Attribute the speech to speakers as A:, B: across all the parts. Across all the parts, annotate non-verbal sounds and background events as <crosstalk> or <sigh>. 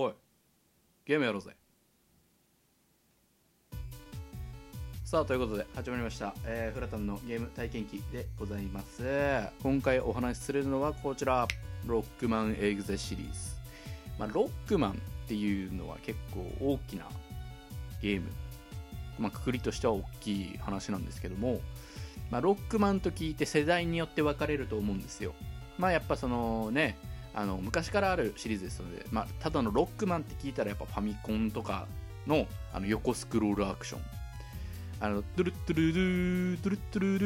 A: おいゲームやろうぜ。さあということで始まりました、えー、フラタンのゲーム体験記でございます。今回お話しするのはこちらロックマンエグゼシリーズ、まあ、ロックマンっていうのは結構大きなゲーム。まあ、くくりとしては大きい話なんですけども、まあ、ロックマンと聞いて世代によって分かれると思うんですよ。まあやっぱそのね、あの昔からあるシリーズですので、まあ、ただのロックマンって聞いたらやっぱファミコンとかのあの横スクロールアクション。あの、トゥルットゥルルー、トゥルットゥル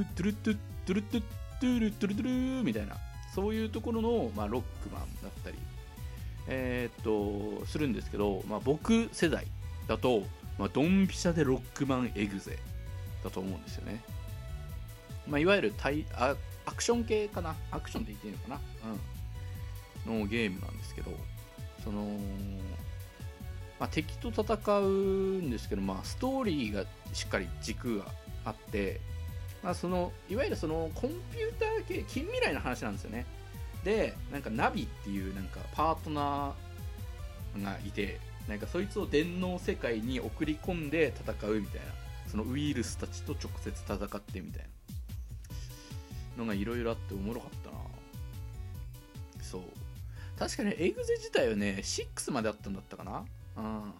A: ル、トゥルットゥトゥルットゥトゥルトゥルトゥルみたいな、そういうところの、まあ、ロックマンだったり、えー、っと、するんですけど、まあ、僕世代だと、まあ、ドンピシャでロックマンエグゼだと思うんですよね。まあ、いわゆるタイアアクション系かなアクションって言っていいのかなうん。のゲームなんですけど、その、まあ、敵と戦うんですけど、まあ、ストーリーがしっかり軸があって、まあ、そのいわゆるそのコンピューター系近未来の話なんですよね。でなんかナビっていうなんかパートナーがいてなんかそいつを電脳世界に送り込んで戦うみたいなそのウイルスたちと直接戦ってみたいなのがいろいろあっておもろかったな。そう。確かにエグゼ自体はね6まであったんだったかな？うん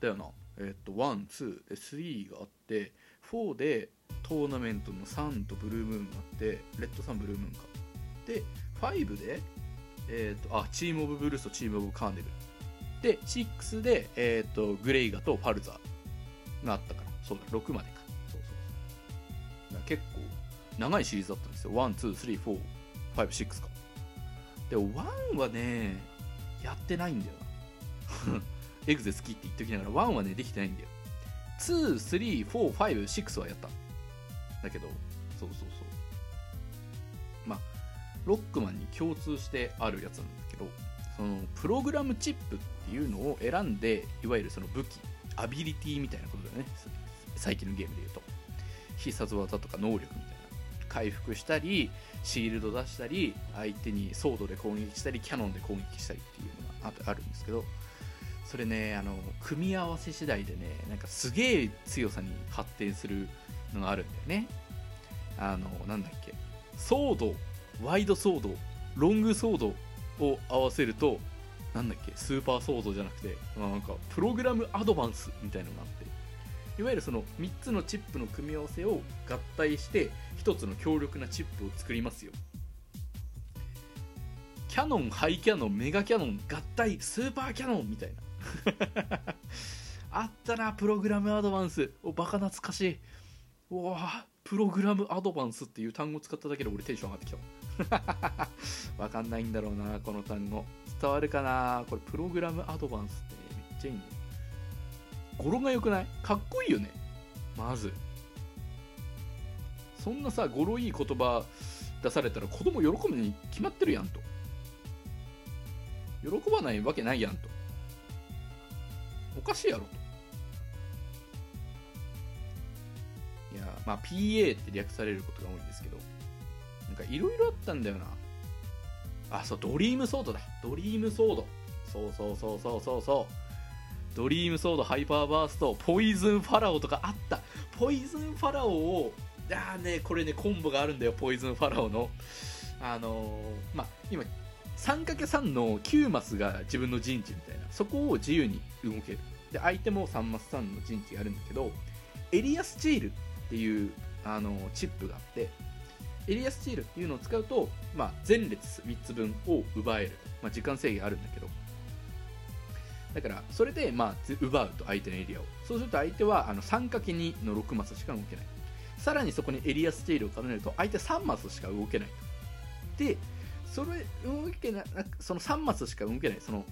A: だよなえっ、と12で3があって4でトーナメントの3とブルームーンがあってレッドサンブルームーンかで5でえっ、とあチームオブブルースとチームオブカーネルで、6で、えっ、ー、と、グレイガとファルザーがあったから。そうだ、6までか。そうそうそう。結構、長いシリーズだったんですよ。1、2、3、4、5、6か。で、1はね、やってないんだよな。<laughs> エグゼ好きって言っときながら、1はね、できてないんだよ。2、3、4、5、6はやった。だけど、そうそうそう。まあ、ロックマンに共通してあるやつなんだけど、そのプログラムチップっていうのを選んでいわゆるその武器アビリティみたいなことだよね最近のゲームで言うと必殺技とか能力みたいな回復したりシールド出したり相手にソードで攻撃したりキャノンで攻撃したりっていうのがあるんですけどそれねあの組み合わせ次第でねなんかすげえ強さに発展するのがあるんだよね。あのなんだっけ。ソードワイドソードロングソードを合わせるとなんだっけ。スーパーソードじゃなくて、まあ、なんかプログラムアドバンスみたいのがあって。いわゆるその3つのチップの組み合わせを合体して1つの強力なチップを作りますよ。キャノンハイキャノンメガキャノン合体スーパーキャノンみたいな。<laughs> あったなプログラムアドバンス。おバカ懐かしい。うわプログラムアドバンスっていう単語使っただけで俺テンション上がってきた <laughs> わかんないんだろうな、この単語。伝わるかな？これ、プログラムアドバンスってめっちゃいいね。語呂が良くない？かっこいいよね。まず。そんなさ、語呂いい言葉出されたら子供喜ぶに決まってるやんと。喜ばないわけないやんと。おかしいやろと。いや、まあ PA って略されることが多いんですけど、なんかいろいろあったんだよな。あ、そう、ドリームソードだ。ドリームソード。そうそうそうそうそうそう。ドリームソード、ハイパーバースト、ポイズンファラオとかあった。ポイズンファラオを、あね、これね、コンボがあるんだよ、ポイズンファラオの。あのー、まあ、今、3×3 の9マスが自分の陣地みたいな。そこを自由に動ける。で、相手も3マス3の陣地があるんだけど、エリアスチールっていう、あのー、チップがあって、エリアスチールっていうのを使うと、まあ、前列3つ分を奪える、まあ、時間制限あるんだけどだからそれで、まあ、奪うと相手のエリアを。そうすると相手はあの 3×2 の6マスしか動けない。さらにそこにエリアスチールを重ねると相手3マスしか動けない。でそれ動けなその3マスしか動けない。その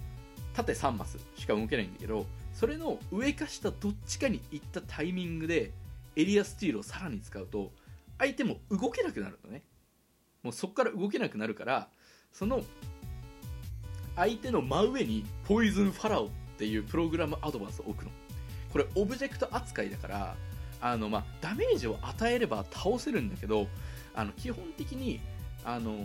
A: 縦3マスしか動けないんだけどそれの上か下どっちかに行ったタイミングでエリアスチールをさらに使うと相手も動けなくなるのね。もうそこから動けなくなるからその相手の真上にポイズンファラオっていうプログラムアドバンスを置くの。これオブジェクト扱いだからあの、まあ、ダメージを与えれば倒せるんだけどあの基本的にあの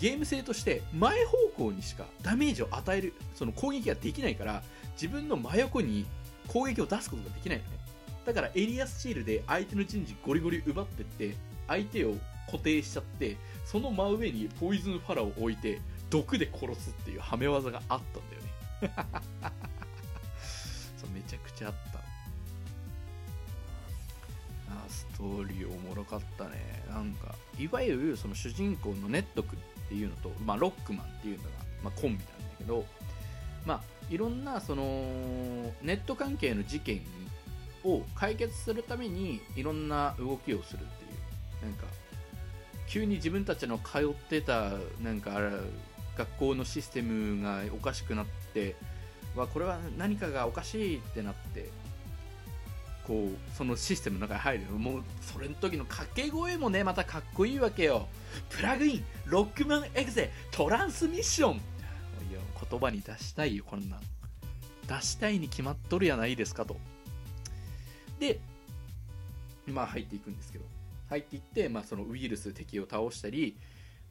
A: ゲーム性として前方向にしかダメージを与えるその攻撃ができないから自分の真横に攻撃を出すことができないのね。だからエリアスチールで相手の陣地ゴリゴリ奪ってって相手を固定しちゃってその真上にポイズンファラを置いて毒で殺すっていうはめ技があったんだよね。<laughs> そうめちゃくちゃあった。あストーリーおもろかったね。なんかいわゆるその主人公のネット君っていうのと、まあ、ロックマンっていうのが、まあ、コンビなんだけどまあいろんなそのネット関係の事件を解決するためにいろんな動きをするっていう。なんか急に自分たちの通ってたなんかあれ学校のシステムがおかしくなってわこれは何かがおかしいってなってこうそのシステムの中に入る。もうそれの時の掛け声もねまたかっこいいわけよ。プラグインロックマンエグゼトランスミッション。いや言葉に出したいよこんなん。出したいに決まっとるやないですかと。でまあ入っていくんですけど。入っていって、まあ、そのウイルス敵を倒したり、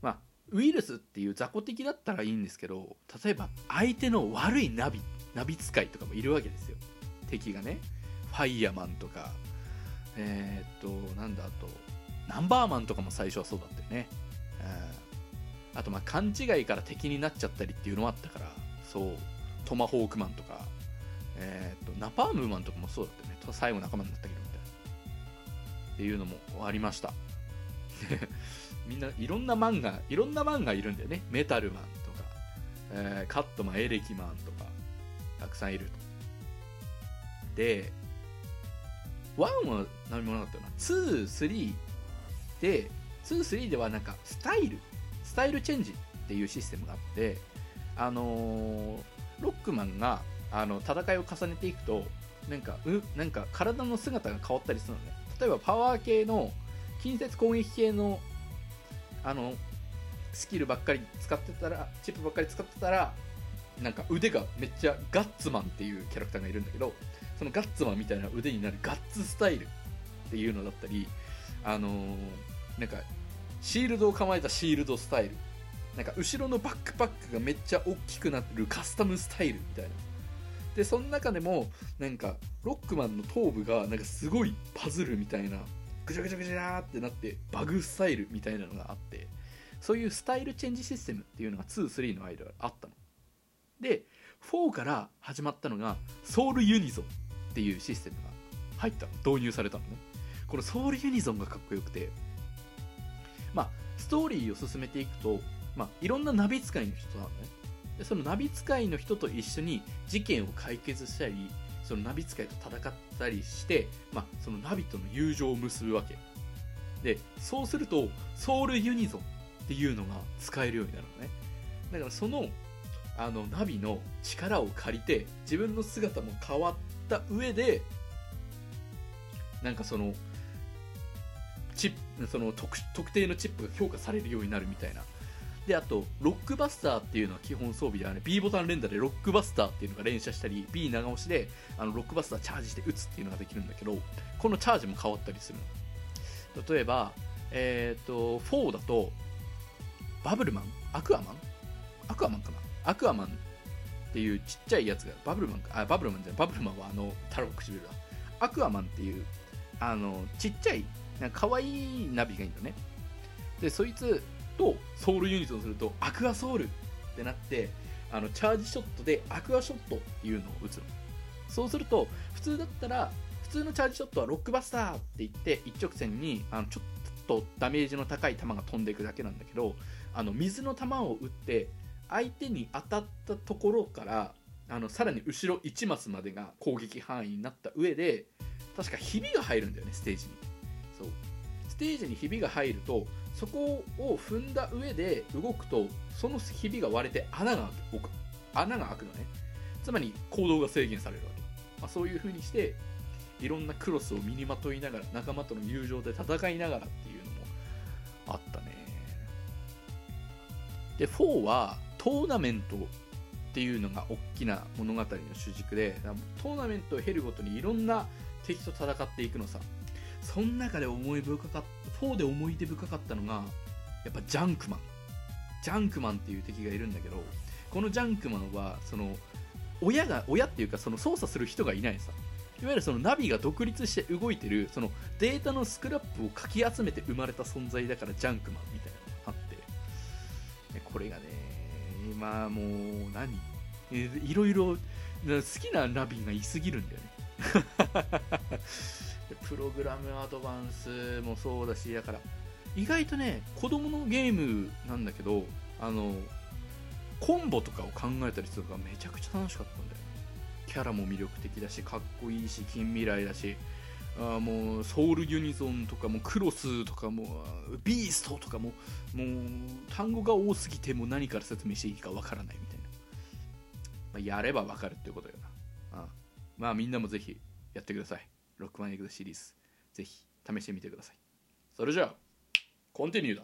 A: まあ、ウイルスっていう雑魚敵だったらいいんですけど例えば相手の悪いナビナビ使いとかもいるわけですよ。敵がね。ファイヤーマンとか。えー、っとなんだあとナンバーマンとかも最初はそうだったよね、あとまあ勘違いから敵になっちゃったりっていうのもあったから。そう。トマホークマンとか。えー、っとナパームーマンとかもそうだったよね。最後仲間になったけどみたいな。っていうのもありました。みんないろんな漫画いろんな漫画いるんだよね。メタルマンとか、えー、カットマンエレキマンとかたくさんいると。で1は何もなかったよな。23で23ではなんかスタイルスタイルチェンジっていうシステムがあってあのー、ロックマンがあの戦いを重ねていくとなんかうなんか体の姿が変わったりするのね。例えばパワー系の近接攻撃系のあのスキルばっかり使ってたらチップばっかり使ってたらなんか腕がめっちゃガッツマンっていうキャラクターがいるんだけどそのガッツマンみたいな腕になるガッツスタイルっていうのだったりあのー、なんかシールドを構えたシールドスタイル。なんか後ろのバックパックがめっちゃ大きくなってるカスタムスタイルみたいな。でその中でもなんかロックマンの頭部がなんかすごいパズルみたいなぐちゃぐちゃぐちゃってなってバグスタイルみたいなのがあってそういうスタイルチェンジシステムっていうのが23の間あったの。で4から始まったのがソウルユニゾンっていうシステムが入ったの。導入されたのね。このソウルユニゾンがかっこよくて。まあストーリーを進めていくと、まあ、いろんなナビ使いの人なのね。でそのナビ使いの人と一緒に事件を解決したりそのナビ使いと戦ったりして、まあ、そのナビとの友情を結ぶわけ。でそうするとソウルユニゾンっていうのが使えるようになるのね。だからそのあのナビの力を借りて自分の姿も変わった上でなんかそのチップその特特定のチップが評価されるようになるみたいな。であとロックバスターっていうのは基本装備ではね B ボタン連打でロックバスターっていうのが連射したり B 長押しであのロックバスターチャージして撃つっていうのができるんだけどこのチャージも変わったりするの。例えばえ、ー、と4だとバブルマン？アクアマン？アクアマンかな？アクアマンっていうちっちゃいやつがバブルマンか？あバブルマンじゃない。バブルマンはあのタロ唇だ。アクアマンっていうあのちっちゃいなんか可愛いナビがいいんだね。でそいつとソウルユニットをするとアクアソウルってなってあのチャージショットでアクアショットっていうのを打つの。そうすると普通だったら普通のチャージショットはロックバスターって言って一直線にあのちょっとダメージの高い球が飛んでいくだけなんだけどあの水の球を打って相手に当たったところからあのさらに後ろ1マスまでが攻撃範囲になった上で確かひびが入るんだよねステージに。そう。ステージにひびが入るとそこを踏んだ上で動くとそのひびが割れて穴が開く穴が開くのね。つまり行動が制限されるわけ、まあ、そういう風にしていろんなクロスを身にまといながら仲間との友情で戦いながらっていうのもあったね。で4はトーナメントっていうのが大きな物語の主軸でトーナメントを経るごとにいろんな敵と戦っていくのさ。その中で思い深かった4で思い出深かったのがやっぱジャンクマン。ジャンクマンっていう敵がいるんだけどこのジャンクマンはその親が親っていうかその操作する人がいないさ。いわゆるそのナビが独立して動いてるそのデータのスクラップをかき集めて生まれた存在だからジャンクマンみたいなのがあって。これがね今もう何？いろいろ好きなナビがいすぎるんだよね。<laughs> でプログラムアドバンスもそうだしだから意外とね子供のゲームなんだけどあのコンボとかを考えたりするのがめちゃくちゃ楽しかったんだよ。キャラも魅力的だしかっこいいし近未来だしあもうソウルユニゾンとかもクロスとかもビーストとかももう単語が多すぎても何から説明していいかわからないみたいな、まあ、やればわかるってことよな。あまあみんなもぜひやってください。ロックマンエグザシリーズ。ぜひ試してみてください。それじゃあコンティニューだ。